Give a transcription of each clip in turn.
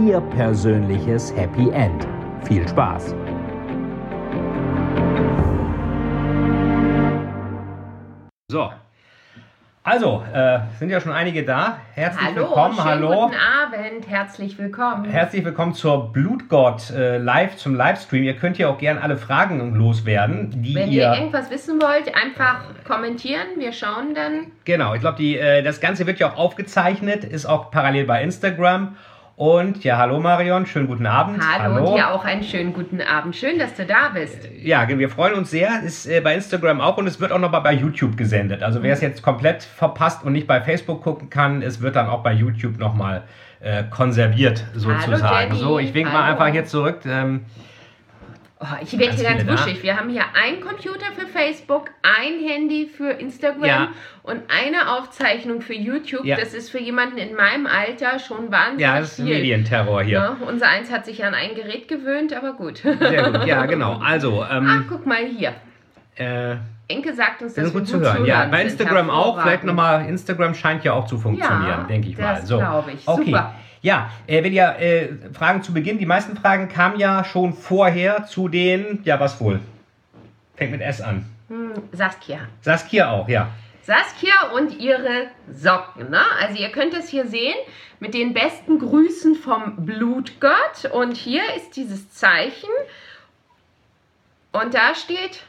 Ihr persönliches Happy End. Viel Spaß! So, also, äh, sind ja schon einige da. Herzlich Hallo, willkommen. Hallo. Guten Abend, herzlich willkommen. Herzlich willkommen zur Blutgott äh, live zum Livestream. Ihr könnt ja auch gerne alle Fragen loswerden, die Wenn ihr ihr irgendwas wissen wollt, einfach kommentieren. Wir schauen dann. Genau, ich glaube, äh, das Ganze wird ja auch aufgezeichnet, ist auch parallel bei Instagram. Und ja, hallo Marion, schönen guten Abend. Hallo, und dir auch einen schönen guten Abend. Schön, dass du da bist. Ja, wir freuen uns sehr. Ist äh, bei Instagram auch und es wird auch noch mal bei YouTube gesendet. Also wer es jetzt komplett verpasst und nicht bei Facebook gucken kann, es wird dann auch bei YouTube noch mal äh, konserviert sozusagen. So, ich wink mal Hallo. einfach jetzt zurück. Ähm, Oh, ich werde hier ganz da. wuschig. Wir haben hier einen Computer für Facebook, ein Handy für Instagram Ja. und eine Aufzeichnung für YouTube. Ja. Das ist für jemanden in meinem Alter schon wahnsinnig ja, das ist viel. Medienterror hier. Ja, unser Eins hat sich an ein Gerät gewöhnt, aber gut. Sehr gut, ja, genau. Also, Ach, ähm, guck mal hier. äh, Enke sagt uns, das ist gut zu hören. Ja, bei. Instagram auch. Vielleicht nochmal, Instagram scheint ja auch zu funktionieren, denke ich mal. das So. glaube ich. Okay. Super. Ja, äh, wenn ihr äh, Fragen zu Beginn, die meisten Fragen kamen ja schon vorher zu den, ja, was wohl? Fängt mit S an. Hm, Saskia. Saskia auch, ja. Saskia und ihre Socken. Ne? Also ihr könnt es hier sehen mit den besten Grüßen vom Blutgott. Und hier ist dieses Zeichen. Und da steht,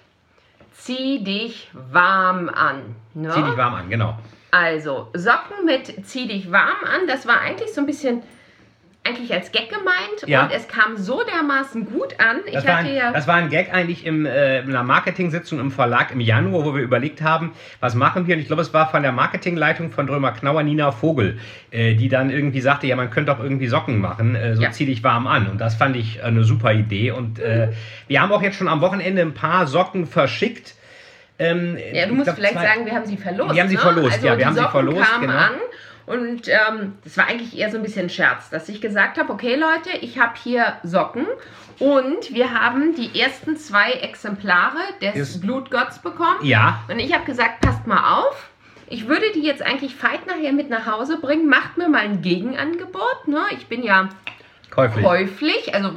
zieh dich warm an. Ne? Zieh dich warm an, genau. Also Socken mit zieh dich warm an. Das war eigentlich so ein bisschen eigentlich als Gag gemeint. Ja. Und es kam so dermaßen gut an. Das, ich war hatte ein, ja... das war ein Gag eigentlich im, äh, in einer Marketing-Sitzung im Verlag im Januar, wo wir überlegt haben, was machen wir? Und ich glaube, es war von der Marketingleitung von Drömer Knauer, Nina Vogel, äh, die dann irgendwie sagte, ja, man könnte doch irgendwie Socken machen, äh, so Ja. zieh dich warm an. Und das fand ich eine super Idee. Und äh, wir haben auch jetzt schon am Wochenende ein paar Socken verschickt. Ähm, Ja, du musst glaub, vielleicht zwei- sagen, wir haben sie verlost. Wir haben sie ne? verlost, also ja, wir die haben sie Socken verlost, kamen genau. an und ähm, das war eigentlich eher so ein bisschen Scherz, dass ich gesagt habe, okay Leute, ich habe hier Socken und wir haben die ersten zwei Exemplare des Ist- Blutgotts bekommen. Ja, Und ich habe gesagt, passt mal auf. Ich würde die jetzt eigentlich feit nachher mit nach Hause bringen. Macht mir mal ein Gegenangebot. Ne? Ich bin ja käuflich. käuflich. Also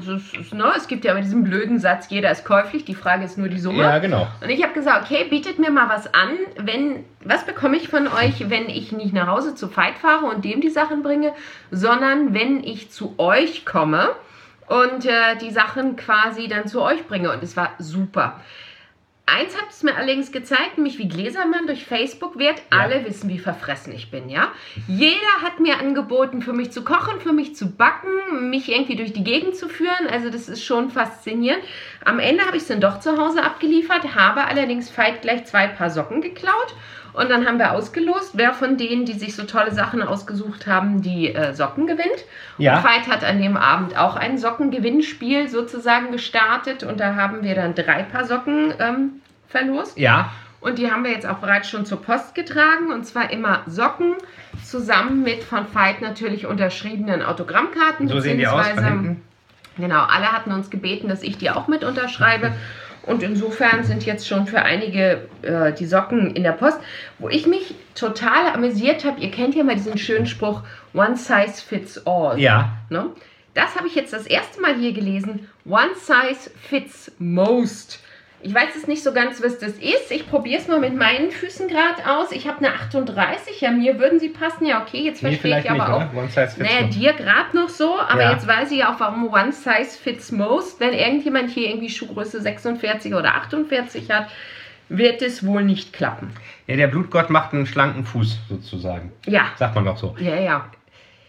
ne, es gibt ja immer diesen blöden Satz, jeder ist käuflich. Die Frage ist nur die Summe. Ja, genau. Und ich habe gesagt, okay, bietet mir mal was an, wenn, was bekomme ich von euch, wenn ich nicht nach Hause zu Veit fahre und dem die Sachen bringe, sondern wenn ich zu euch komme und äh, die Sachen quasi dann zu euch bringe. Und es war super. Eins hat es mir allerdings gezeigt, nämlich wie Gläser man durch Facebook wird. Ja. Alle wissen, wie verfressen ich bin, ja. Jeder hat mir angeboten, für mich zu kochen, für mich zu backen, mich irgendwie durch die Gegend zu führen. Also das ist schon faszinierend. Am Ende habe ich es dann doch zu Hause abgeliefert, habe allerdings Veit gleich zwei Paar Socken geklaut. Und dann haben wir ausgelost, wer von denen, die sich so tolle Sachen ausgesucht haben, die äh, Socken gewinnt. Ja. Und Veit hat an dem Abend auch ein Sockengewinnspiel sozusagen gestartet. Und da haben wir dann drei Paar Socken ähm, verlost. Ja, Und die haben wir jetzt auch bereits schon zur Post getragen. Und zwar immer Socken zusammen mit von Veit natürlich unterschriebenen Autogrammkarten. so sehen die aus. Genau, alle hatten uns gebeten, dass ich die auch mit unterschreibe. Und insofern sind jetzt schon für einige äh, die Socken in der Post, wo ich mich total amüsiert habe. Ihr kennt ja mal diesen schönen Spruch, One Size Fits All. Ja, Ne? Das habe ich jetzt das erste Mal hier gelesen. One Size Fits Most. Ich weiß jetzt nicht so ganz, was das ist. Ich probiere es mal mit meinen Füßen gerade aus. Ich habe eine 38. Ja, mir würden sie passen. Ja, okay, jetzt nee, verstehe ich vielleicht aber nicht, auch. oder? One size fits Naja, dir gerade noch so, aber Ja. jetzt weiß ich ja auch, warum One Size Fits Most. Wenn irgendjemand hier irgendwie Schuhgröße 46 oder 48 hat, wird es wohl nicht klappen. Ja, der Blutgott macht einen schlanken Fuß sozusagen. Ja, Sagt man doch so. ja, ja.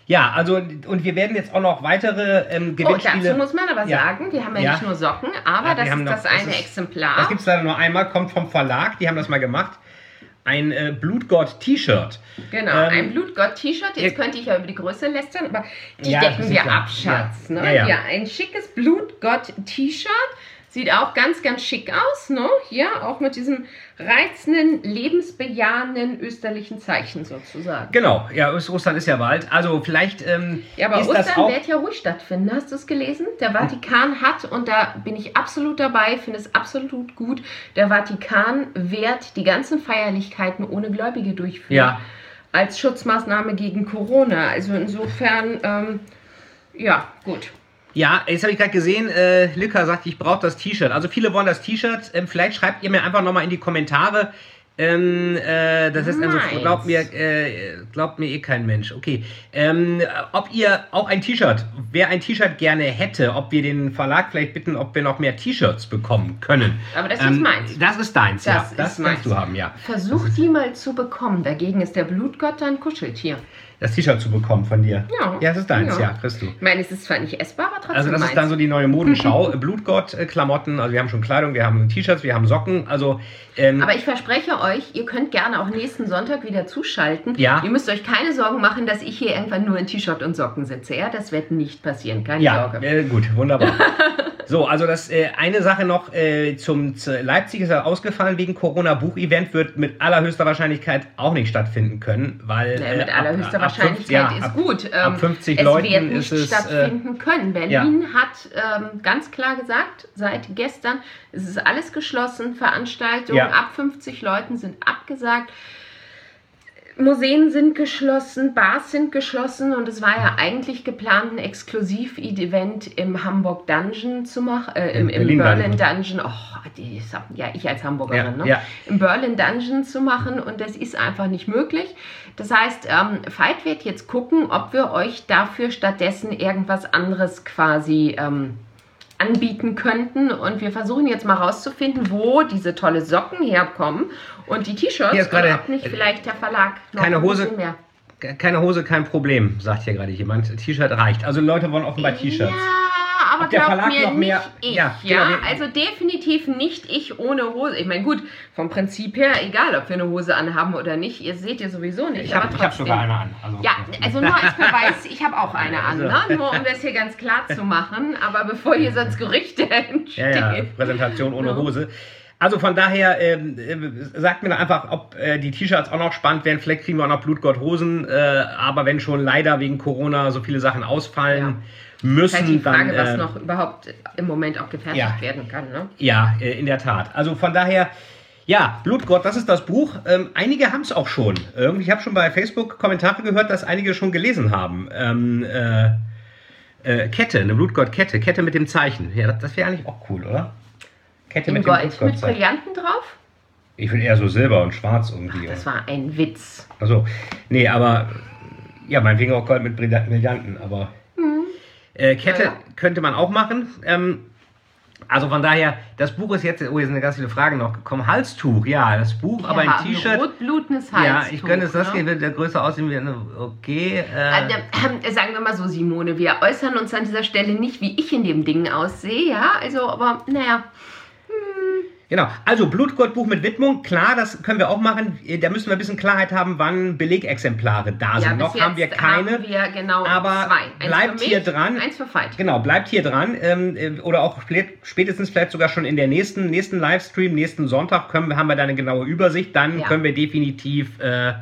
Ja, also und wir werden jetzt auch noch weitere ähm, Oh, Gewinnspiele. dazu muss man aber Ja. sagen, wir haben ja, Ja. nicht nur Socken, aber Ja, das ist noch- das das eine ist- Exemplar. das gibt es leider nur einmal, kommt vom Verlag, die haben das mal gemacht. ein äh, Blutgott-T-Shirt. Genau, Ähm, ein Blutgott-T-Shirt. Jetzt könnte ich ja über die Größe lästern, aber die das decken wir ab, Schatz. Ja. Ne? Ja, ein schickes Blutgott-T-Shirt. Sieht auch ganz, ganz schick aus, ne? Hier, auch mit diesem reizenden, lebensbejahenden österlichen Zeichen sozusagen. Genau, ja, Russland ist ja bald. Also vielleicht ähm, Ja, aber ist Ostern wird ja ruhig stattfinden. Hast du es gelesen? Der Vatikan hat, und da bin ich absolut dabei, finde es absolut gut, der Vatikan wird die ganzen Feierlichkeiten ohne Gläubige durchführen. Ja. Als Schutzmaßnahme gegen Corona. Also insofern, ähm, ja, gut. Ja, jetzt habe ich gerade gesehen, äh, Lücka sagt, ich brauche das T-Shirt. Also viele wollen das T-Shirt. Ähm, vielleicht schreibt ihr mir einfach nochmal in die Kommentare. Ähm, äh, das ist also, glaubt mir, äh, glaubt mir eh kein Mensch. Okay. Ähm, ob ihr auch ein T-Shirt, wer ein T-Shirt gerne hätte, ob wir den Verlag vielleicht bitten, ob wir noch mehr T-Shirts bekommen können. Aber das ist Ähm, meins. Das ist deins, ja. Das Das ist meins. kannst du haben, ja. Versuch die mal zu bekommen. Dagegen ist der Blutgott ein Kuscheltier. Das T-Shirt zu bekommen von dir. Ja. Ja, das ist deins, Ja. ja, kriegst du. Ich meine, es ist zwar nicht essbar, aber trotzdem Also das meins. ist dann so die neue Modenschau. Blutgott-Klamotten, also wir haben schon Kleidung, wir haben T-Shirts, wir haben Socken. Also ähm, Aber ich verspreche euch, ihr könnt gerne auch nächsten Sonntag wieder zuschalten. Ja. Ihr müsst euch keine Sorgen machen, dass ich hier irgendwann nur in T-Shirt und Socken sitze. Ja, das wird nicht passieren. Keine ja, Sorge. äh, gut, wunderbar. so, also das äh, eine Sache noch äh, zum zu Leipzig ist ja ausgefallen wegen Corona. Buchevent wird mit allerhöchster Wahrscheinlichkeit auch nicht stattfinden können, weil Ja, mit äh, ab- allerhöchster ab Wahrscheinlichkeit ja, ist gut. Ähm, ab 50 es Leuten wird nicht ist es, äh, stattfinden können. Berlin hat ähm, ganz klar gesagt, seit gestern, es ist alles geschlossen. Veranstaltungen Ja. ab 50 Leuten sind abgesagt. Museen sind geschlossen, Bars sind geschlossen und es war ja eigentlich geplant, ein Exklusiv-Event im Hamburg Dungeon zu machen, äh, im, Im Berlin Dungeon. Oh, die, ja, ich als Hamburgerin, Ja, ne? ja. im Berlin Dungeon zu machen und das ist einfach nicht möglich. Das heißt, ähm, Veit wird jetzt gucken, ob wir euch dafür stattdessen irgendwas anderes quasi ähm, anbieten könnten und wir versuchen jetzt mal rauszufinden, wo diese tolle Socken herkommen und die T-Shirts ob nicht vielleicht der Verlag noch Keine ein Hose. mehr. Keine Hose, kein Problem, sagt hier gerade jemand. T-Shirt reicht. Also Leute wollen offenbar T-Shirts. Ja, aber der glaubt Verlag mir noch mehr- nicht ich. Ja, Ja, genau, also definitiv nicht ich ohne Hose. Ich meine, gut, vom Prinzip her, egal ob wir eine Hose anhaben oder nicht, ihr seht ihr sowieso nicht. Ich habe hab sogar eine an. Also, Ja, also nur als Beweis, ich habe auch eine an, ne? Also. nur um das hier ganz klar zu machen. Aber bevor hier sonst Gerüchte Ja, entstehen. ja, Präsentation ohne Ja. Hose. Also von daher, ähm, äh, sagt mir einfach, ob äh, die T-Shirts auch noch spannend werden. Vielleicht kriegen wir auch noch Blutgott-Hosen. Äh, aber wenn schon leider wegen Corona so viele Sachen ausfallen müssen, halt die Frage, dann... was äh, noch überhaupt im Moment auch gefertigt ja. werden kann. Ne? Ja, äh, in der Tat. Also von daher, ja, Blutgott, das ist das Buch. Ähm, einige haben es auch schon. Irgendwie, ich habe schon bei Facebook Kommentare gehört, dass einige schon gelesen haben. Ähm, äh, äh, Kette, eine Blutgott-Kette, Kette mit dem Zeichen. Ja, das, das wäre eigentlich auch cool, oder? Kette In mit dem Gold mit. Brillanten drauf? Ich will eher so silber und schwarz irgendwie. Das war ein Witz. Also, nee, aber ja, meinetwegen auch Gold mit Brillant- Brillanten, aber äh, Kette Ja. könnte man auch machen. Ähm, also von daher, das Buch ist jetzt, oh, hier sind ganz viele Fragen noch gekommen. Halstuch, ja, das Buch, aber Ja, ein T-Shirt. Rotblutendes Halstuch. Ja, ich gönne es, das ne? hier wird der größer aussehen wie eine, okay. Äh, Also, ähm, sagen wir mal so, Simone, wir äußern uns an dieser Stelle nicht, wie ich in dem Ding aussehe, ja, also, aber naja, Genau, also Blutgottbuch mit Widmung, klar, das können wir auch machen. Da müssen wir ein bisschen Klarheit haben, wann Belegexemplare da ja, sind. bis Noch haben wir keine. haben wir genau aber zwei. Eins bleibt für mich, hier dran. Eins für Veit. Genau, bleibt hier dran. Ähm, äh, oder auch spät- spätestens vielleicht sogar schon in der nächsten, nächsten Livestream, nächsten Sonntag können, haben wir da eine genaue Übersicht. Dann Ja. können wir definitiv. Äh,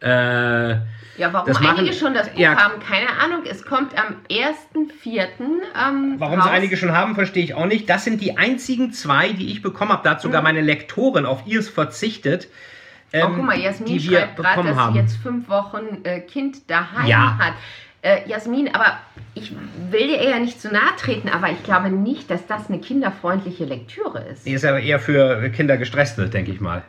äh, Ja, warum Das machen- einige schon das Buch ja. haben, keine Ahnung. Es kommt am 1.4. Ähm, warum raus. es einige schon haben, verstehe ich auch nicht. Das sind die einzigen zwei, die ich bekommen habe. Da hat sogar meine Lektorin auf ihrs verzichtet. Oh, ähm, guck mal, Jasmin die schreibt gerade, dass haben. sie jetzt fünf Wochen äh, Kind daheim Ja. hat. Äh, Jasmin, aber ich will dir eher nicht zu nahe treten, aber ich glaube nicht, dass das eine kinderfreundliche Lektüre ist. Die ist aber eher für Kinder gestresste, denke ich mal.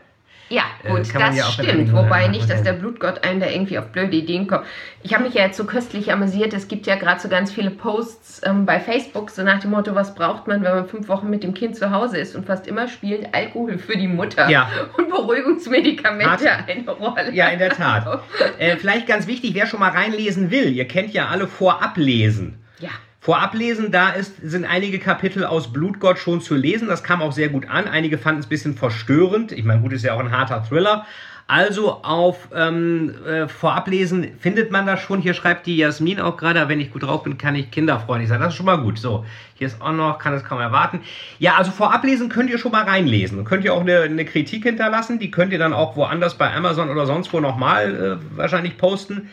Ja, Äh, gut, das ja stimmt. Wobei nicht, dass der Blutgott einen da irgendwie auf blöde Ideen kommt. Ich habe mich ja jetzt so köstlich amüsiert. Es gibt ja gerade so ganz viele Posts ähm, bei Facebook, so nach dem Motto, was braucht man, wenn man fünf Wochen mit dem Kind zu Hause ist und fast immer spielt Alkohol für die Mutter Ja. und Beruhigungsmedikamente Hat- eine Rolle. Ja, in der Tat. Äh, vielleicht ganz wichtig, wer schon mal reinlesen will, ihr kennt ja alle Vorablesen. Ja. Vorab lesen, da ist, sind einige Kapitel aus Blutgott schon zu lesen. Das kam auch sehr gut an. Einige fanden es ein bisschen verstörend. Ich meine, gut, ist ja auch ein harter Thriller. Also auf ähm, äh, Vorablesen findet man das schon. Hier schreibt die Jasmin auch gerade, wenn ich gut drauf bin, kann ich kinderfreundlich sein. Das ist schon mal gut. So, hier ist auch noch, kann es kaum erwarten. Ja, also Vorablesen könnt ihr schon mal reinlesen. Könnt ihr auch eine, eine, Kritik hinterlassen. Die könnt ihr dann auch woanders bei Amazon oder sonst wo nochmal äh, wahrscheinlich posten.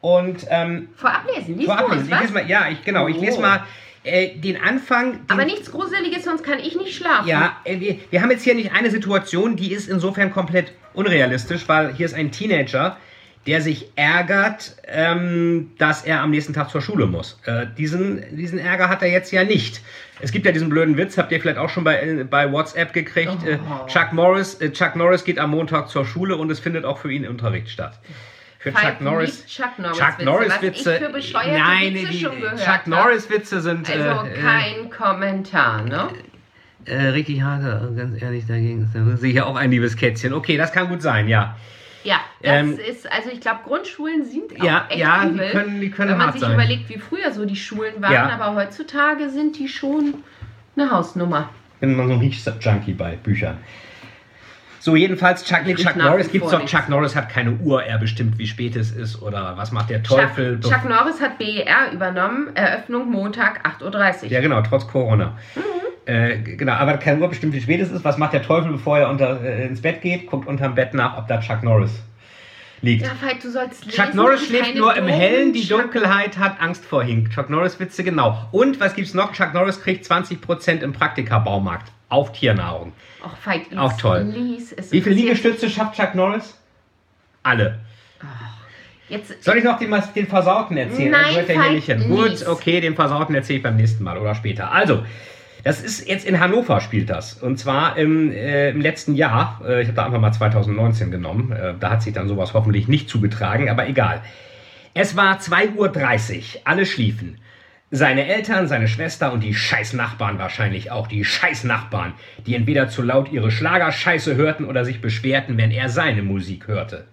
Und ähm, Vorablesen, lies Vorablesen. Ich lese mal, ja, ich, genau, oh. ich lese mal äh, den Anfang. Den, Aber nichts Gruseliges, sonst kann ich nicht schlafen. Ja, äh, wir, wir, haben jetzt hier nicht eine Situation, die ist insofern komplett unrealistisch, weil hier ist ein Teenager, der sich ärgert, ähm, dass er am nächsten Tag zur Schule muss. Äh, diesen, diesen Ärger hat er jetzt ja nicht. Es gibt ja diesen blöden Witz, habt ihr vielleicht auch schon bei, äh, bei WhatsApp gekriegt. Oh. Äh, Chuck, Morris, Chuck Norris geht am Montag zur Schule und es findet auch für ihn Unterricht statt für Chuck Norris. Chuck Norris, Chuck Norris Witze. Ich für nein, Witze die, schon gehört Chuck Norris Witze sind. Also äh, kein äh, Kommentar, ne? Äh, richtig hart, ganz ehrlich, dagegen ist sicher auch ein liebes Kätzchen. Okay, das kann gut sein, ja. Ja, das ähm, ist, also ich glaube, Grundschulen sind auch ja, echt ja, übel, die können, die können wenn man sich sein. überlegt, wie früher so die Schulen waren, ja. aber heutzutage sind die schon eine Hausnummer. Ich bin immer so ein Riech-Junkie bei Büchern. So, jedenfalls Chuck, nee, Chuck Norris gibt es doch. Chuck Norris hat keine Uhr, er bestimmt, wie spät es ist oder was macht der Teufel. Chuck, Chuck Norris hat BER übernommen, Eröffnung Montag 8.30 Uhr. Ja, genau, trotz Corona. Mhm. Äh, genau, aber keine Uhr bestimmt, wie spät es ist. Was macht der Teufel, bevor er unter, äh, ins Bett geht? Guckt unterm Bett nach, ob da Chuck Norris liegt. Ja, Veit, du sollst lesen, Chuck Norris schläft nur im Hellen, die Dunkelheit hat Angst vor ihm. Chuck Norris Witze, genau. Und was gibt's noch? Chuck Norris kriegt 20% im Praktika-Baumarkt auf Tiernahrung. Auch Veit, Auch toll. Lies, Wie viele Liegestütze schafft Chuck Norris? Alle. Jetzt, Soll ich noch den, den Versauten erzählen? Nein, das hier nicht hin. Gut, okay, den Versauten erzähle ich beim nächsten Mal oder später. Also, das ist jetzt in Hannover spielt das. Und zwar im, äh, im letzten Jahr. Äh, ich habe da einfach mal 2019 genommen. Äh, da hat sich dann sowas hoffentlich nicht zugetragen, aber egal. Es war 2.30 Uhr. Alle schliefen. Seine Eltern, seine Schwester und die scheiß Nachbarn wahrscheinlich auch, die scheiß Nachbarn, die entweder zu laut ihre Schlagerscheiße hörten oder sich beschwerten, wenn er seine Musik hörte.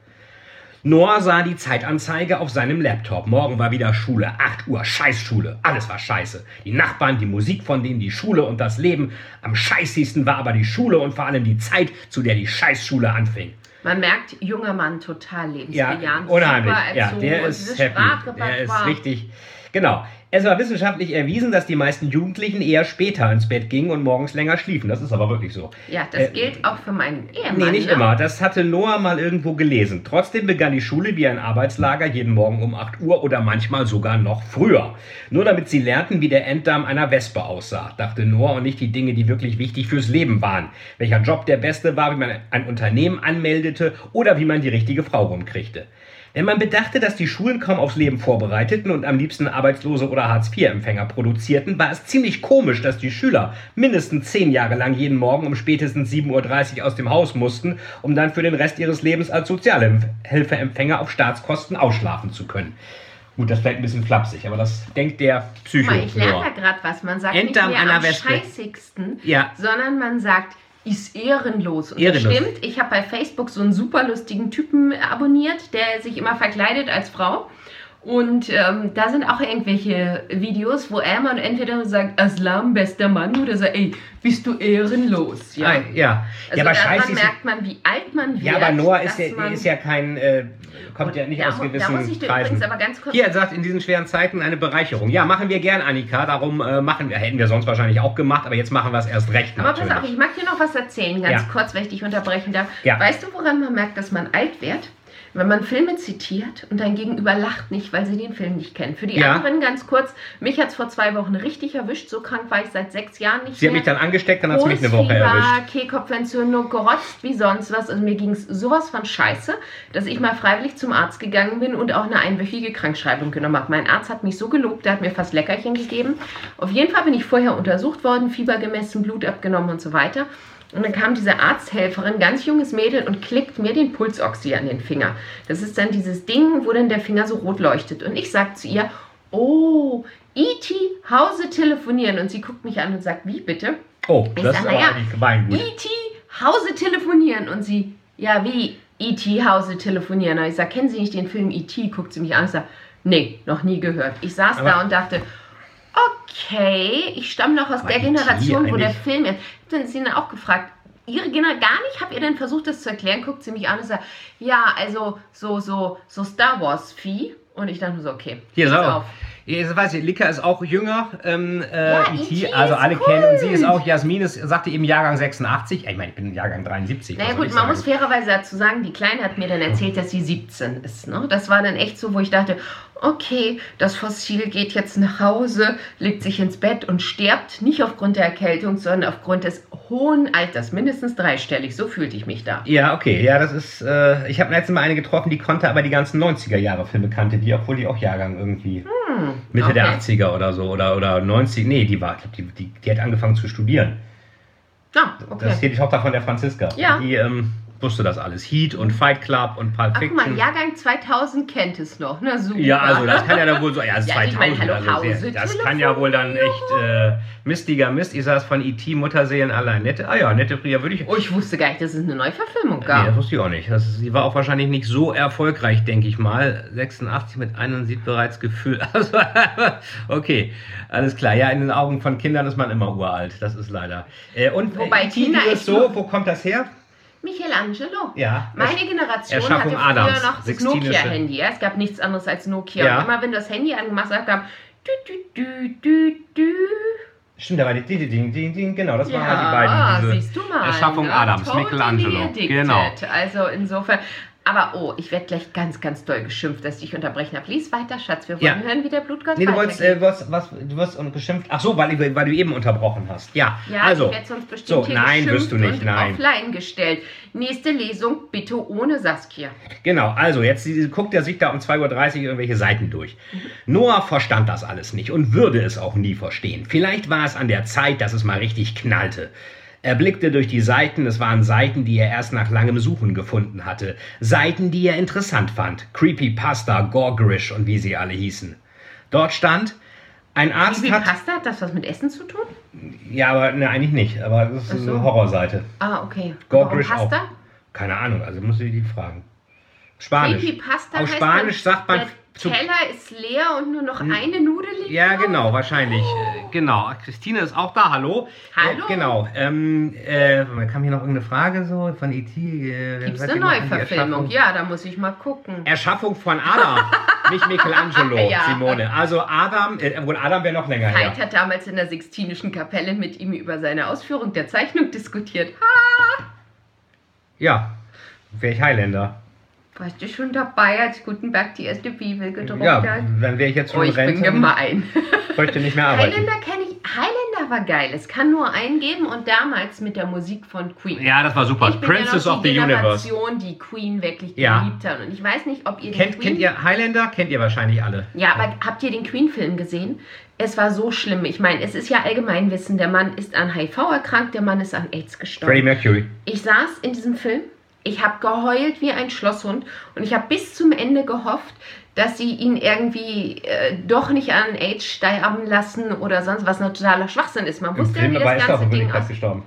Noah sah die Zeitanzeige auf seinem Laptop. Morgen war wieder Schule, 8 Uhr, Scheißschule, alles war scheiße. Die Nachbarn, die Musik von denen, die Schule und das Leben. Am scheißigsten war aber die Schule und vor allem die Zeit, zu der die Scheißschule anfing. Man merkt, junger Mann, total lebensbejahend. Ja, unheimlich. Ja, der ist happy. Der ist richtig. Genau. Es war wissenschaftlich erwiesen, dass die meisten Jugendlichen eher später ins Bett gingen und morgens länger schliefen. Das ist aber wirklich so. Ja, das äh, gilt auch für meinen Ehemann. Nee, nicht ne? immer. Das hatte Noah mal irgendwo gelesen. Trotzdem begann die Schule wie ein Arbeitslager jeden Morgen um 8 Uhr oder manchmal sogar noch früher. Nur damit sie lernten, wie der Enddarm einer Wespe aussah, dachte Noah und nicht die Dinge, die wirklich wichtig fürs Leben waren. Welcher Job der beste war, wie man ein Unternehmen anmeldete oder wie man die richtige Frau rumkriegte. Wenn man bedachte, dass die Schulen kaum aufs Leben vorbereiteten und am liebsten Arbeitslose oder Hartz-IV-Empfänger produzierten, war es ziemlich komisch, dass die Schüler mindestens zehn Jahre lang jeden Morgen um spätestens 7.30 Uhr aus dem Haus mussten, um dann für den Rest ihres Lebens als Sozialhilfeempfänger auf Staatskosten ausschlafen zu können. Gut, das vielleicht ein bisschen flapsig, aber das denkt der Psycho. Ich lerne da gerade was. Man sagt Enddarm nicht mehr am Wespe. scheißigsten, ja. sondern man sagt ist ehrenlos. Und ehrenlos. das stimmt. Ich habe bei Facebook so einen super lustigen Typen abonniert, der sich immer verkleidet als Frau. Und ähm, da sind auch irgendwelche Videos, wo er mal entweder sagt, Aslam, bester Mann, oder sagt, ey, bist du ehrenlos. Ja, ah, ja. Also ja aber scheiße. merkt man, wie alt man wird. Ja, aber Noah ist ja, ist ja kein, äh, kommt ja nicht da, aus gewissen da muss ich Kreisen. aber ganz kurz Hier, er sagt, in diesen schweren Zeiten eine Bereicherung. Ja, machen wir gern, Annika. Darum äh, machen wir, hätten wir sonst wahrscheinlich auch gemacht, aber jetzt machen wir es erst recht. Aber natürlich. pass auf, ich mag dir noch was erzählen, ganz ja. kurz, wenn ich dich unterbrechen darf. Ja. Weißt du, woran man merkt, dass man alt wird? Wenn man Filme zitiert und dein Gegenüber lacht nicht, weil sie den Film nicht kennen. Für die ja. anderen ganz kurz, mich hat es vor zwei Wochen richtig erwischt, so krank war ich seit sechs Jahren nicht sie mehr. Sie hat mich dann angesteckt, dann hat es mich eine Woche Fieber, erwischt. Kehlkopfentzündung, gerotzt wie sonst was. Also mir ging es sowas von scheiße, dass ich mal freiwillig zum Arzt gegangen bin und auch eine einwöchige Krankschreibung genommen habe. Mein Arzt hat mich so gelobt, der hat mir fast Leckerchen gegeben. Auf jeden Fall bin ich vorher untersucht worden, Fieber gemessen, Blut abgenommen und so weiter. Und dann kam diese Arzthelferin, ganz junges Mädel, und klickt mir den Pulsoxy an den Finger. Das ist dann dieses Ding, wo dann der Finger so rot leuchtet. Und ich sage zu ihr, oh, E.T. Hause telefonieren. Und sie guckt mich an und sagt, wie bitte? Oh, ich das sag, ist aber eigentlich gemein gut. E.T. Hause telefonieren. Und sie, ja, wie E.T. Hause telefonieren? Und ich sage, kennen Sie nicht den Film E.T.? Guckt sie mich an und sagt, nee, noch nie gehört. Ich saß aber da und dachte, okay ich stamme noch aus der E.T. Generation, wo der eigentlich- Film ist. Dann sie dann auch gefragt, Ihre Generation gar nicht? Habt ihr denn versucht, das zu erklären? Guckt sie mich an und sagt, ja, also so, so, so Star Wars Vieh. Und ich dachte nur so, okay. Hier, pass so. auf. Jetzt weiß ich, Lika ist auch jünger, ähm, äh, Ja, E.T., E.T. also alle cool. kennen und sie ist auch, Jasmin ist, sagte eben Jahrgang 86, ich meine, ich bin Jahrgang 73. Naja gut, ich man sagen? muss fairerweise dazu sagen, die Kleine hat mir dann erzählt, dass sie 17 ist. Ne? Das war dann echt so, wo ich dachte, okay, das Fossil geht jetzt nach Hause, legt sich ins Bett und stirbt nicht aufgrund der Erkältung, sondern aufgrund des hohen Alters, mindestens dreistellig. So fühlte ich mich da. Ja, okay, ja, das ist, äh, ich habe letztes Mal eine getroffen, die konnte aber die ganzen 90er-Jahre-Filme kannte, die, obwohl die auch Jahrgang irgendwie Mitte der okay. 80er oder so, oder, oder 90, nee, die war, ich glaub, die, die, die hat angefangen zu studieren. Ah, Das ist okay. hier die Tochter von der Franziska. Ja. Die ähm, wusste das alles. Heat und Fight Club und Pulp Ach, guck Fiction. mal, Jahrgang 2000 kennt es noch. Na super. Ja, also das kann ja dann wohl so, ja, Ja, 2000, ich meine, also sehr, das kann ja wohl dann echt äh, mistiger Mist. Ich saß von E.T. Mutterseelen allein. Nette, ah ja, nette Priya würde ich... Oh, ich wusste gar nicht, dass es eine Neuverfilmung Nee, gab. das wusste ich auch nicht. Das, sie war auch wahrscheinlich nicht so erfolgreich, denke ich mal. 86 mit einem sieht bereits Gefühl. Also, okay, alles klar. Ja, in den Augen von Kindern ist man immer uralt. Das ist leider. Äh, und Wobei äh, Tina ist so, wo kommt das her? Michelangelo. Ja. Meine Generation Erschaffung hatte früher Adams, noch das Nokia-Handy. Ja? Es gab nichts anderes als Nokia. Ja. Und immer wenn du das Handy angemacht hast, dü, dü, dü, dü, dü. Stimmt, da war die Ding, Ding, Ding, Ding, genau, das waren Ja, halt die beiden. Diese siehst du mal. Erschaffung ne? Adams, Michelangelo. Genau. Also insofern. Aber oh, ich werde gleich ganz, ganz doll geschimpft, dass ich unterbrechen habe. Lies weiter, Schatz. Wir wollen Ja. hören, wie der Blutgott Nee, du wolltest, äh, was, was, du wirst und geschimpft. Ach so, weil, weil du eben unterbrochen hast. Ja, Ja, also. ich sonst bestimmt so, nein, wirst du nicht, nein. offline gestellt. Nächste Lesung bitte ohne Saskia. Genau, also jetzt guckt er sich da um 2.30 Uhr irgendwelche Seiten durch. Noah verstand das alles nicht und würde es auch nie verstehen. Vielleicht war es an der Zeit, dass es mal richtig knallte. Er blickte durch die Seiten, es waren Seiten, die er erst nach langem Suchen gefunden hatte. Seiten, die er interessant fand. Creepypasta, Gorgrish und wie sie alle hießen. Dort stand, ein Arzt Wie hat... Pasta, hat das was mit Essen zu tun? Ja, aber ne, eigentlich nicht. Aber das ist Ach so. eine Horrorseite. Ah, okay. Pasta? auch. Keine Ahnung, also muss ich die fragen. Spanisch. Creepypasta Auf heißt Spanisch sagt man Teller ist leer und nur noch eine Nudel liegt Ja, genau, wahrscheinlich. Äh, Genau. Christine ist auch da. Hallo. Hallo. Äh, genau. Ähm, äh, kam hier noch irgendeine Frage so von E.T.? Äh, Gibt es eine Neuverfilmung? Ja, da muss ich mal gucken. Erschaffung von Adam, nicht Michelangelo, Ja. Simone. Also Adam, äh, wohl Adam wäre noch länger her. Veit hat damals in der Sixtinischen Kapelle mit ihm über seine Ausführung der Zeichnung diskutiert. Ha, Ja, wäre ich Highlander. Warst du schon dabei, als Gutenberg die erste Bibel gedruckt Ja, hat? dann wäre ich jetzt Oh, schon ich bin Rente. gemein. Bräuchte nicht mehr arbeiten. Highlander kenne ich. Highlander war geil. Es kann nur einen geben und damals mit der Musik von Queen. Ja, das war super. Ich bin Princess ja noch of die the Universe. Generation, die Queen wirklich Ja. geliebt hat. Und ich weiß nicht, ob ihr den Kennt, Queen kennt ihr Highlander? Kennt ihr wahrscheinlich alle. Ja, aber habt ihr den Queen-Film gesehen? Es war so schlimm. Ich meine, es ist ja Allgemeinwissen. Der Mann ist an HIV erkrankt, der Mann ist an AIDS gestorben. Freddie Mercury. Ich saß in diesem Film, ich habe geheult wie ein Schlosshund und ich habe bis zum Ende gehofft, dass sie ihn irgendwie äh, doch nicht an AIDS sterben lassen oder sonst was ein totaler Schwachsinn ist. Man Im wusste ja, Film wie dabei das ganze Ding aus. gestorben.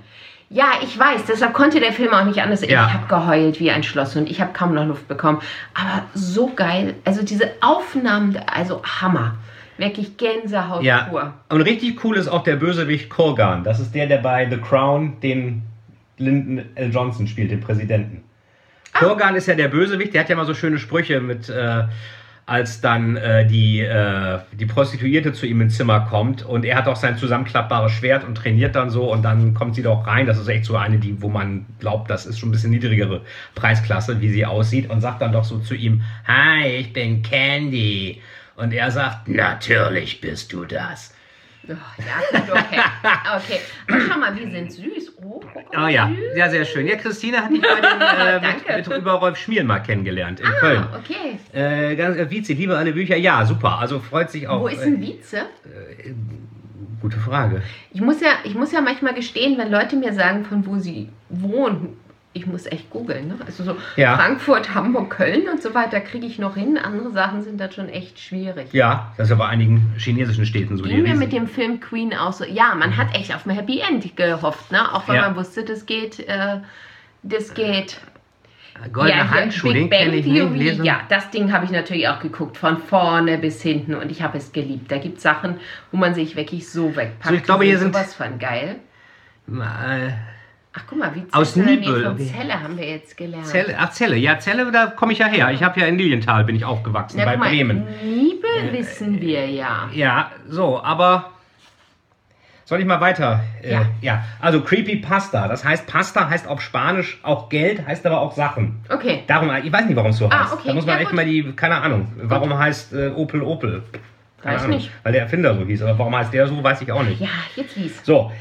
Ja, ich weiß, deshalb konnte der Film auch nicht anders. Ja. Ich habe geheult wie ein Schlosshund. Ich habe kaum noch Luft bekommen. Aber so geil. Also diese Aufnahmen, also Hammer. Wirklich Gänsehaut Ja. pur. Und richtig cool ist auch der Bösewicht Kurgan. Das ist der, der bei The Crown den Lyndon L. Johnson spielt, den Präsidenten. Ah. Kurgan ist ja der Bösewicht, der hat ja mal so schöne Sprüche mit, äh, als dann äh, die, äh, die Prostituierte zu ihm ins Zimmer kommt und er hat auch sein zusammenklappbares Schwert und trainiert dann so und dann kommt sie doch rein. Das ist echt so eine, die, wo man glaubt, das ist schon ein bisschen niedrigere Preisklasse, wie sie aussieht und sagt dann doch so zu ihm, Hi, ich bin Candy. Und er sagt, natürlich bist du das. Oh, ja, gut, okay. Okay. Aber schau mal, wir sind süß. Oh, guck mal, Oh ja, süß. sehr, sehr schön. Ja, Christine hat dich bei den, äh, mit, mit über Rolf Schmiel mal kennengelernt in Köln. Ah, okay. Äh, ganz äh, Vize, liebe alle Bücher, ja, super. Also freut sich auch. Wo ist ein äh, Vize? Gute Frage. Ich muss, ja, ich muss ja manchmal gestehen, wenn Leute mir sagen, von wo sie wohnen, ich muss echt googeln. Ne? Also so Ja. Frankfurt, Hamburg, Köln und so weiter kriege ich noch hin. Andere Sachen sind dann schon echt schwierig. Ja, das ist ja bei einigen chinesischen Städten so. Ging mir mit dem Film Queen auch so. Ja, man hat echt auf ein Happy End gehofft, ne? Auch wenn Ja. man wusste, das geht, äh, das geht. Goldene hier, Handschuh, Big den Bang kenne ich Theory, nicht. Ja, das Ding habe ich natürlich auch geguckt, von vorne bis hinten und ich habe es geliebt. Da gibt es Sachen, wo man sich wirklich so wegpackt. So, ich glaube, hier sind- sowas von geil. Äh, Ach, guck mal, wie Aus Zelle, Nibel, von okay. Zelle haben wir jetzt gelernt. Celle, ach, Celle. Ja, Celle, da komme ich ja her. Ich habe ja in Lilienthal, bin ich aufgewachsen, Na, bei mal, Bremen. Nibel wissen wir ja. Ja, so, aber soll ich mal weiter? Äh, Ja. ja, also Creepy Pasta. Das heißt, Pasta heißt auf Spanisch auch Geld, heißt aber auch Sachen. Okay. Darum, ich weiß nicht, warum es so Ah, heißt. okay. Da muss man Ja, echt gut. mal die, keine Ahnung, warum heißt äh, Opel Opel? Keine Weiß Ahnung, nicht. Weil der Erfinder so hieß, aber warum heißt der so, weiß ich auch nicht. Ja, jetzt lies. So,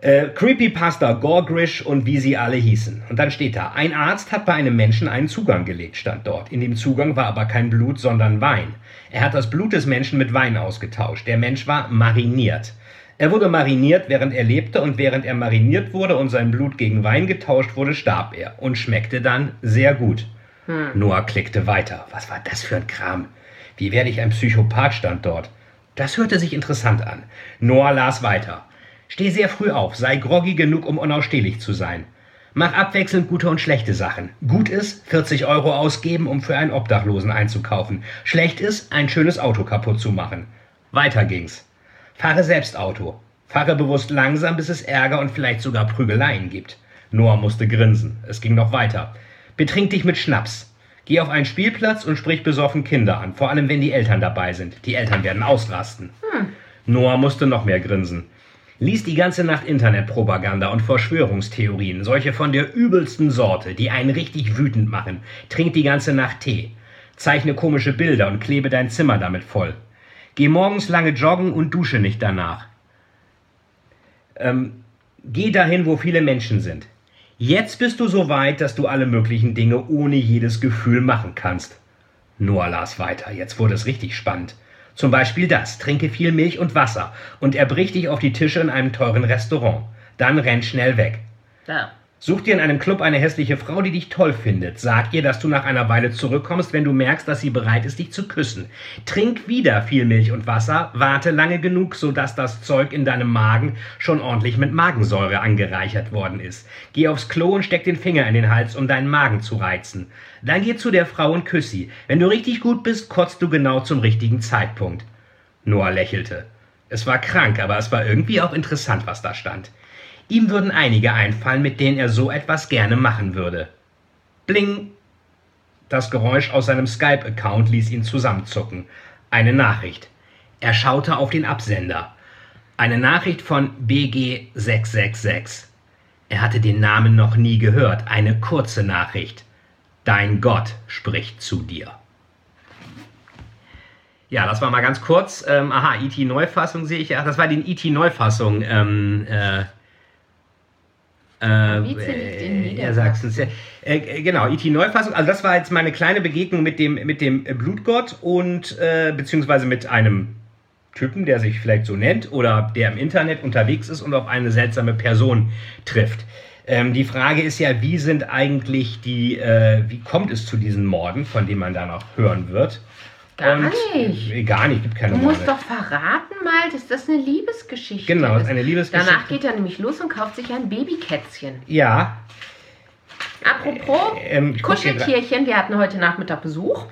äh, Creepypasta, Gorgrish und wie sie alle hießen. Und dann steht da, ein Arzt hat bei einem Menschen einen Zugang gelegt, stand dort. In dem Zugang war aber kein Blut, sondern Wein. Er hat das Blut des Menschen mit Wein ausgetauscht. Der Mensch war mariniert. Er wurde mariniert, während er lebte, und während er mariniert wurde und sein Blut gegen Wein getauscht wurde, starb er und schmeckte dann sehr gut. Noah klickte weiter. Was war das für ein Kram? Wie werde ich ein Psychopath stand dort? Das hörte sich interessant an. Noah las weiter. Steh sehr früh auf, sei groggy genug, um unausstehlich zu sein. Mach abwechselnd gute und schlechte Sachen. Gut ist, 40 Euro ausgeben, um für einen Obdachlosen einzukaufen. Schlecht ist, ein schönes Auto kaputt zu machen. Weiter ging's. Fahre selbst Auto. Fahre bewusst langsam, bis es Ärger und vielleicht sogar Prügeleien gibt. Noah musste grinsen. Es ging noch weiter. Betrink dich mit Schnaps. Geh auf einen Spielplatz und sprich besoffen Kinder an, vor allem wenn die Eltern dabei sind. Die Eltern werden ausrasten. Noah musste noch mehr grinsen. Lies die ganze Nacht Internetpropaganda und Verschwörungstheorien, solche von der übelsten Sorte, die einen richtig wütend machen. Trink die ganze Nacht Tee. Zeichne komische Bilder und klebe dein Zimmer damit voll. Geh morgens lange joggen und dusche nicht danach. Ähm, geh dahin, wo viele Menschen sind. Jetzt bist du so weit, dass du alle möglichen Dinge ohne jedes Gefühl machen kannst. Noah las weiter. Jetzt wurde es richtig spannend. Zum Beispiel das. Trinke viel Milch und Wasser und erbrich dich auf die Tische in einem teuren Restaurant. Dann renn schnell weg. Da. Such dir in einem Club eine hässliche Frau, die dich toll findet. Sag ihr, dass du nach einer Weile zurückkommst, wenn du merkst, dass sie bereit ist, dich zu küssen. Trink wieder viel Milch und Wasser, warte lange genug, sodass das Zeug in deinem Magen schon ordentlich mit Magensäure angereichert worden ist. Geh aufs Klo und steck den Finger in den Hals, um deinen Magen zu reizen. Dann geh zu der Frau und küss sie. Wenn du richtig gut bist, kotzt du genau zum richtigen Zeitpunkt. Noah lächelte. Es war krank, aber es war irgendwie auch interessant, was da stand. Ihm würden einige einfallen, mit denen er so etwas gerne machen würde. Bling! Das Geräusch aus seinem Skype-Account ließ ihn zusammenzucken. Eine Nachricht. Er schaute auf den Absender. Eine Nachricht von BG666. Er hatte den Namen noch nie gehört. Eine kurze Nachricht. Dein Gott spricht zu dir. Ja, das war mal ganz kurz. Ähm, aha, IT-Neufassung sehe ich ja. Das war die IT-Neufassung. Ähm, äh, äh, liegt in äh, Niedersachsen. Niedersachsen. Äh, äh, genau, IT-Neufassung. Also das war jetzt meine kleine Begegnung mit dem, mit dem Blutgott und äh, beziehungsweise mit einem Typen, der sich vielleicht so nennt oder der im Internet unterwegs ist und auf eine seltsame Person trifft. Ähm, die Frage ist ja, wie sind eigentlich die, äh, wie kommt es zu diesen Morden, von denen man da noch hören wird? Gar Und- nicht. Äh, gar nicht, gibt keine Du musst Morde. doch verraten mal, dass das eine Liebesgeschichte Genau, das ist. ist eine Liebesgeschichte. Danach geht er nämlich los und kauft sich ein Babykätzchen. Ja, Apropos ähm, hier grad- Kuscheltierchen, wir hatten heute Nachmittag Besuch.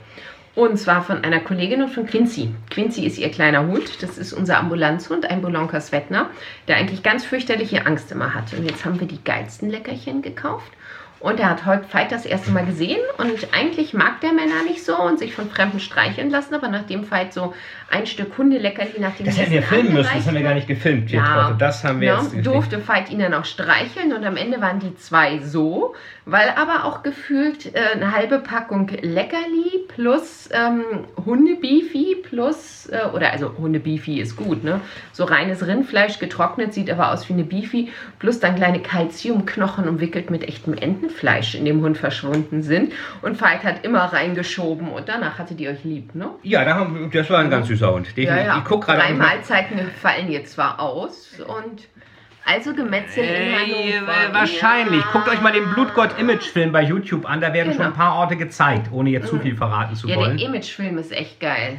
Und zwar von einer Kollegin und von Quincy. Quincy ist ihr kleiner Hund. Das ist unser Ambulanzhund, ein Bolonka Svetna, der eigentlich ganz fürchterliche Angst immer hat. Und jetzt haben wir die geilsten Leckerchen gekauft. Und er hat heute Fight das erste Mal gesehen. Und eigentlich mag der Männer nicht so und sich von Fremden streicheln lassen. Aber nachdem Fight so ein Stück Hundeleckerli nach dem Das hätten wir filmen müssen, das haben wir gar nicht gefilmt. Traute. Das haben wir ja, jetzt. durfte Veit ihn dann auch streicheln und am Ende waren die zwei so, weil aber auch gefühlt äh, eine halbe Packung Leckerli plus ähm, Hundebeefy plus, äh, oder also Hundebeefy ist gut, ne? So reines Rindfleisch getrocknet, sieht aber aus wie eine Beefy, plus dann kleine Calciumknochen umwickelt mit echtem Entenfleisch in dem Hund verschwunden sind. Und Veit hat immer reingeschoben und danach hattet ihr euch lieb, ne? Ja, das war ein ganz süßer Hund. Definitiv. Ich guck gerade Drei Mahlzeiten fallen jetzt zwar aus und also Gemetzel in Hannover. äh, wahrscheinlich. Ja. Guckt euch mal den Blutgott-Image-Film bei YouTube an. Da werden Genau. schon ein paar Orte gezeigt, ohne jetzt zu viel verraten zu Ja, wollen. der Imagefilm ist echt geil.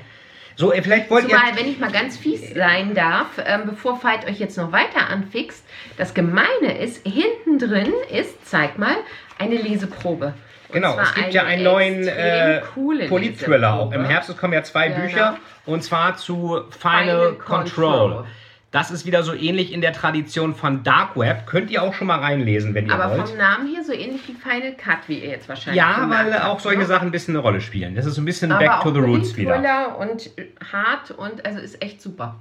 So, äh, vielleicht wollt ihr. Zumal, wenn ich mal ganz fies sein darf, ähm, bevor Veit euch jetzt noch weiter anfixt, das Gemeine ist, hinten drin ist, zeig mal, eine Leseprobe. Genau, es gibt ja einen neuen äh, Polit-Thriller auch. Im Herbst kommen ja zwei Genau. Bücher und zwar zu Final, Final Control. Control. Das ist wieder so ähnlich in der Tradition von Dark Web. Könnt ihr auch schon mal reinlesen, wenn ihr Aber wollt. vom Namen hier so ähnlich wie Final Cut, wie ihr jetzt wahrscheinlich Ja, weil auch habt, solche ne? Sachen ein bisschen eine Rolle spielen. Das ist so ein bisschen Aber Back to the Roots wieder. Und äh, hart und also ist echt super.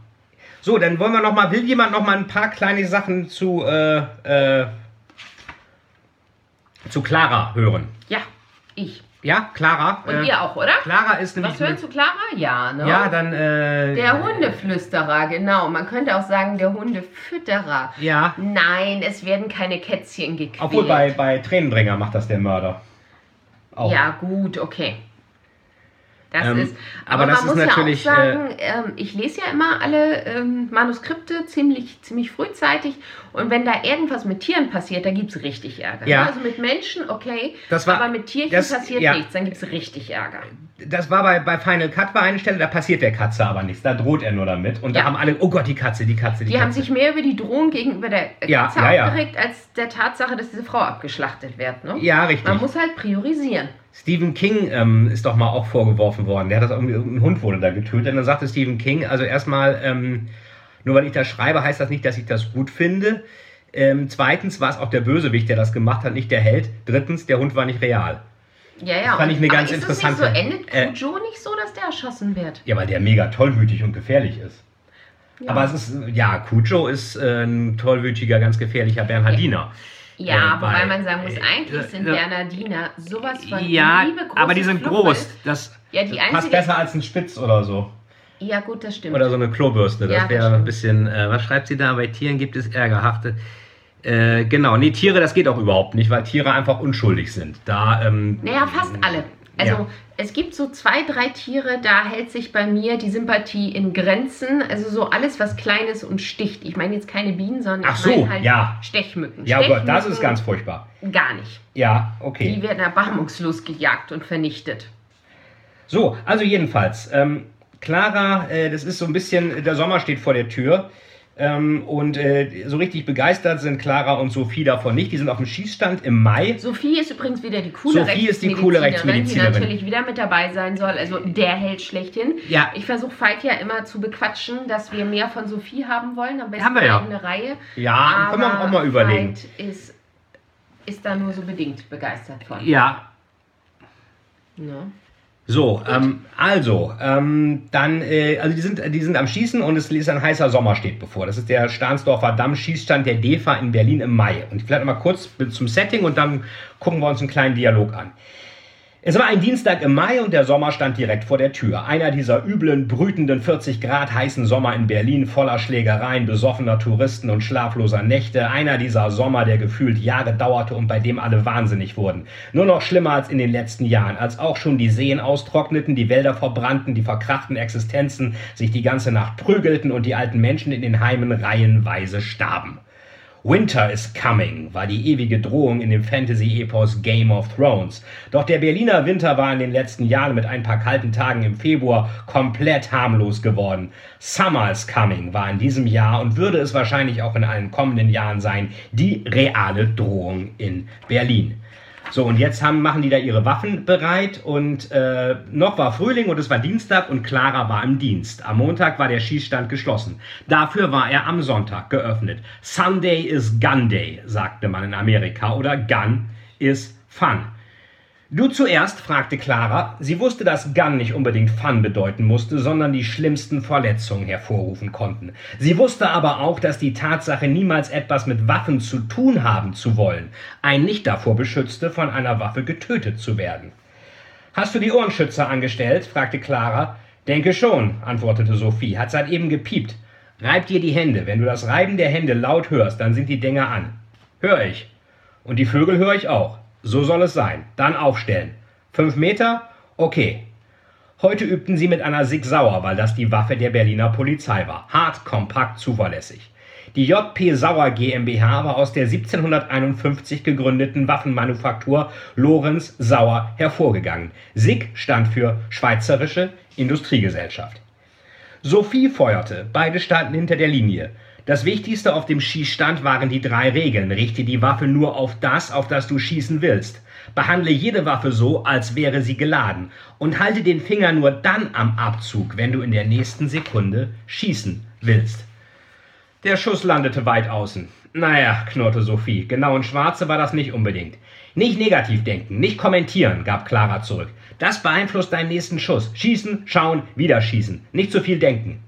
So, dann wollen wir noch mal, will jemand noch mal ein paar kleine Sachen zu, äh, äh, zu Clara hören? Ja, ich. Ja, Clara? Und äh, ihr auch, oder? Clara ist nämlich... Was hören zu Clara? Ja, ne? ja, dann... Äh, Der Hundeflüsterer, genau. Man könnte auch sagen, der Hundefütterer. Ja, Nein, es werden keine Kätzchen gequält. obwohl bei, bei Tränendränger macht das der Mörder. Auch. Ja, gut, okay. Das Ähm, ist, aber aber, das man ist muss natürlich, ja auch sagen, ähm, ich lese ja immer alle ähm, Manuskripte ziemlich, ziemlich frühzeitig und wenn da irgendwas mit Tieren passiert, da gibt es richtig Ärger. Ja. Also mit Menschen, okay, Das war- aber mit Tierchen das- passiert ja. nichts, dann gibt es richtig Ärger. Das war bei, bei Final Cut war eine Stelle, da passiert der Katze aber nichts. Da droht er nur damit. Und da Ja. haben alle, oh Gott, die Katze, die Katze, die, Die haben Katze. sich mehr über die Drohung gegenüber der Ja, Katze aufgeregt, als der Tatsache, dass diese Frau abgeschlachtet wird. Ne? ja, richtig. Man muss halt priorisieren. Stephen King ähm, ist doch mal auch vorgeworfen worden. Der hat das irgendwie, irgendein Hund wurde da getötet. Und dann sagte Stephen King, also erstmal, ähm, nur weil ich das schreibe, heißt das nicht, dass ich das gut finde. Ähm, zweitens war es auch der Bösewicht, der das gemacht hat, nicht der Held. Drittens, der Hund war nicht real. Ja, ja. fand ich eine aber ganz ist interessante- Es nicht so, endet äh, Cujo nicht so, dass der erschossen wird? Ja, weil der mega tollwütig und gefährlich ist. Ja. Aber es ist, ja, Cujo ist äh, ein tollwütiger, ganz gefährlicher Bernhardiner. Ja, Äh, wobei weil- man sagen muss, äh, eigentlich äh, sind äh, Bernardiner sowas von Ja, liebe große aber die sind groß. Das Ja, die passt einzige- besser als ein Spitz oder so. Ja, gut, das stimmt. Oder so eine Klobürste. Das Ja, das wäre ein bisschen. Äh, was schreibt sie da? Bei Tieren gibt es ärgerhafte. Äh, genau, nee, Tiere, das geht auch überhaupt nicht, weil Tiere einfach unschuldig sind. Da, ähm, naja, fast alle. Also Ja. es gibt so zwei, drei Tiere, da hält sich bei mir die Sympathie in Grenzen. Also so alles, was klein ist und sticht. Ich meine jetzt keine Bienen, sondern Ach ich so, meine halt ja. Stechmücken. Ja, oh Gott, das ist Stechmücken ganz furchtbar. Gar nicht. Ja, Die okay. werden erbarmungslos gejagt und vernichtet. So, also jedenfalls, ähm, Clara, äh, das ist so ein bisschen, der Sommer steht vor der Tür. Ähm, und äh, so richtig begeistert sind Clara und Sophie davon nicht. Die sind auf dem Schießstand im Mai. Sophie ist übrigens wieder die coole Sophie ist die coole Rechtsmedizinerin. die natürlich wieder mit dabei sein soll. Also der Held schlechthin. Ja. Ich versuche Veit ja immer zu bequatschen, dass wir mehr von Sophie haben wollen. Am besten Haben wir ja. eine Reihe. Ja, können wir auch mal überlegen. Veit ist, ist da nur so bedingt begeistert von. Ja, Ne? So, ähm, also, ähm, dann, äh, also die sind, die sind am Schießen und es ist ein heißer Sommer steht bevor. Das ist der Stahnsdorfer Damm-Schießstand der DEFA in Berlin im Mai. Und vielleicht mal kurz zum Setting und dann gucken wir uns einen kleinen Dialog an. Es war ein Dienstag im Mai und der Sommer stand direkt vor der Tür. Einer dieser üblen, brütenden 40 Grad heißen Sommer in Berlin voller Schlägereien, besoffener Touristen und schlafloser Nächte. Einer dieser Sommer, der gefühlt Jahre dauerte und bei dem alle wahnsinnig wurden. Nur noch schlimmer als in den letzten Jahren, als auch schon die Seen austrockneten, die Wälder verbrannten, die verkrachten Existenzen sich die ganze Nacht prügelten und die alten Menschen in den Heimen reihenweise starben. Winter is coming war die ewige Drohung in dem Fantasy-Epos Game of Thrones. Doch der Berliner Winter war in den letzten Jahren mit ein paar kalten Tagen im Februar komplett harmlos geworden. Summer is coming war in diesem Jahr und würde es wahrscheinlich auch in allen kommenden Jahren sein, die reale Drohung in Berlin. So, und jetzt haben, machen die da ihre Waffen bereit und äh, noch war Frühling und es war Dienstag und Clara war im Dienst. Am Montag war der Schießstand geschlossen. Dafür war er am Sonntag geöffnet. Sunday is Gun Day, sagte man in Amerika, oder Gun is Fun. Du zuerst, fragte Clara. Sie wusste, dass Gun nicht unbedingt Fun bedeuten musste, sondern die schlimmsten Verletzungen hervorrufen konnten. Sie wusste aber auch, dass die Tatsache, niemals etwas mit Waffen zu tun haben zu wollen, einen nicht davor beschützte, von einer Waffe getötet zu werden. Hast du die Ohrenschützer angestellt? fragte Clara. Denke schon, antwortete Sophie, hat seit eben gepiept. Reib dir die Hände. Wenn du das Reiben der Hände laut hörst, dann sind die Dinger an. Hör ich. Und die Vögel höre ich auch. So soll es sein. Dann aufstellen. Fünf Meter? Okay. Heute übten sie mit einer Sig Sauer, weil das die Waffe der Berliner Polizei war. Hart, kompakt, zuverlässig. Die JP Sauer GmbH war aus der 1751 gegründeten Waffenmanufaktur Lorenz Sauer hervorgegangen. SIG stand für Schweizerische Industriegesellschaft. Sophie feuerte, beide standen hinter der Linie. Das Wichtigste auf dem Schießstand waren die drei Regeln. Richte die Waffe nur auf das, auf das du schießen willst. Behandle jede Waffe so, als wäre sie geladen. Und halte den Finger nur dann am Abzug, wenn du in der nächsten Sekunde schießen willst. Der Schuss landete weit außen. Naja, knurrte Sophie, genau in Schwarze war das nicht unbedingt. Nicht negativ denken, nicht kommentieren, gab Clara zurück. Das beeinflusst deinen nächsten Schuss. Schießen, schauen, wieder schießen. Nicht zu viel denken.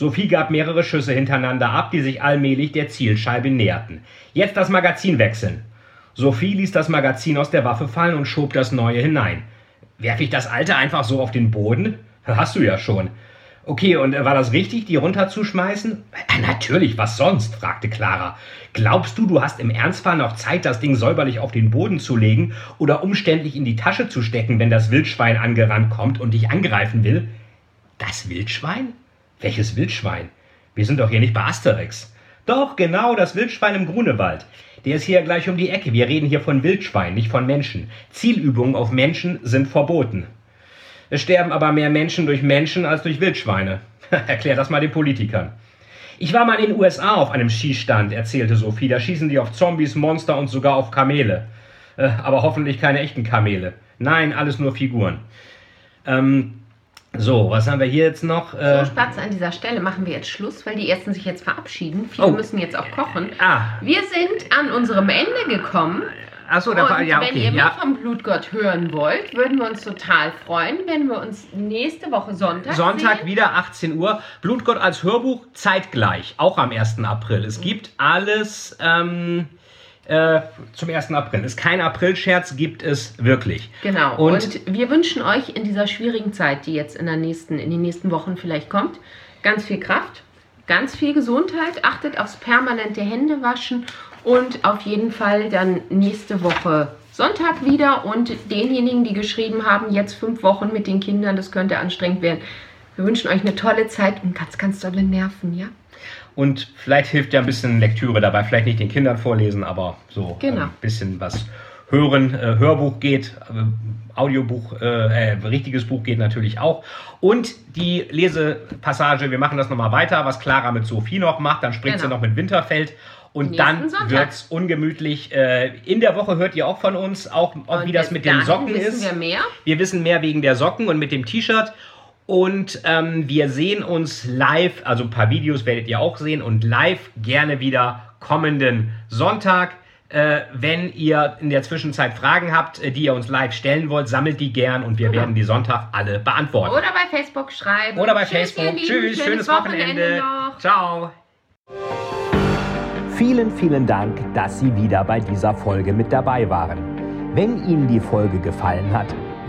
Sophie gab mehrere Schüsse hintereinander ab, die sich allmählich der Zielscheibe näherten. Jetzt das Magazin wechseln. Sophie ließ das Magazin aus der Waffe fallen und schob das neue hinein. Werfe ich das alte einfach so auf den Boden? Hast du ja schon. Okay, und äh, war das richtig, die runterzuschmeißen? Äh, natürlich, was sonst? fragte Clara. Glaubst du, du hast im Ernstfall noch Zeit, das Ding säuberlich auf den Boden zu legen oder umständlich in die Tasche zu stecken, wenn das Wildschwein angerannt kommt und dich angreifen will? Das Wildschwein? Welches Wildschwein? Wir sind doch hier nicht bei Asterix. Doch, genau, das Wildschwein im Grunewald. Der ist hier gleich um die Ecke. Wir reden hier von Wildschwein, nicht von Menschen. Zielübungen auf Menschen sind verboten. Es sterben aber mehr Menschen durch Menschen als durch Wildschweine. Erklär das mal den Politikern. Ich war mal in den USA auf einem Schießstand, erzählte Sophie. Da schießen die auf Zombies, Monster und sogar auf Kamele. Äh, aber hoffentlich keine echten Kamele. Nein, alles nur Figuren. Ähm, so, was haben wir hier jetzt noch? Äh, so, Spatze, an dieser Stelle machen wir jetzt Schluss, weil die ersten sich jetzt verabschieden. Viele oh. müssen jetzt auch kochen. Ah. Wir sind an unserem Ende gekommen. Achso, da war ja okay. Wenn ihr ja. mehr vom Blutgott hören wollt, würden wir uns total freuen, wenn wir uns nächste Woche Sonntag Sonntag sehen. wieder 18 Uhr. Blutgott als Hörbuch zeitgleich, auch am 1. April. Es gibt alles. Ähm, äh, zum 1. April. Ist kein Aprilscherz, gibt es wirklich. Genau. Und, und, wir wünschen euch in dieser schwierigen Zeit, die jetzt in, der nächsten, in den nächsten Wochen vielleicht kommt, ganz viel Kraft, ganz viel Gesundheit. Achtet aufs permanente Händewaschen und auf jeden Fall dann nächste Woche Sonntag wieder. Und denjenigen, die geschrieben haben, jetzt fünf Wochen mit den Kindern, das könnte anstrengend werden. Wir wünschen euch eine tolle Zeit und ganz, ganz tolle Nerven, ja? Und vielleicht hilft ja ein bisschen Lektüre dabei. Vielleicht nicht den Kindern vorlesen, aber so genau. ein ähm, bisschen was hören. Äh, Hörbuch geht, äh, Audiobuch, äh, äh, richtiges Buch geht natürlich auch. Und die Lesepassage, wir machen das nochmal weiter, was Clara mit Sophie noch macht. Dann spricht genau. sie noch mit Winterfeld. Und dann wird es ungemütlich. Äh, in der Woche hört ihr auch von uns, auch, auch wie das mit den Socken ist. Wir, mehr. wir wissen mehr wegen der Socken und mit dem T-Shirt. Und ähm, wir sehen uns live, also ein paar Videos werdet ihr auch sehen und live gerne wieder kommenden Sonntag. Äh, wenn ihr in der Zwischenzeit Fragen habt, äh, die ihr uns live stellen wollt, sammelt die gern und wir genau. werden die Sonntag alle beantworten. Oder bei Facebook schreiben. Oder bei Tschüss, Facebook. Tschüss, schönes, schönes Wochenende. Wochenende Ciao. Vielen, vielen Dank, dass Sie wieder bei dieser Folge mit dabei waren. Wenn Ihnen die Folge gefallen hat,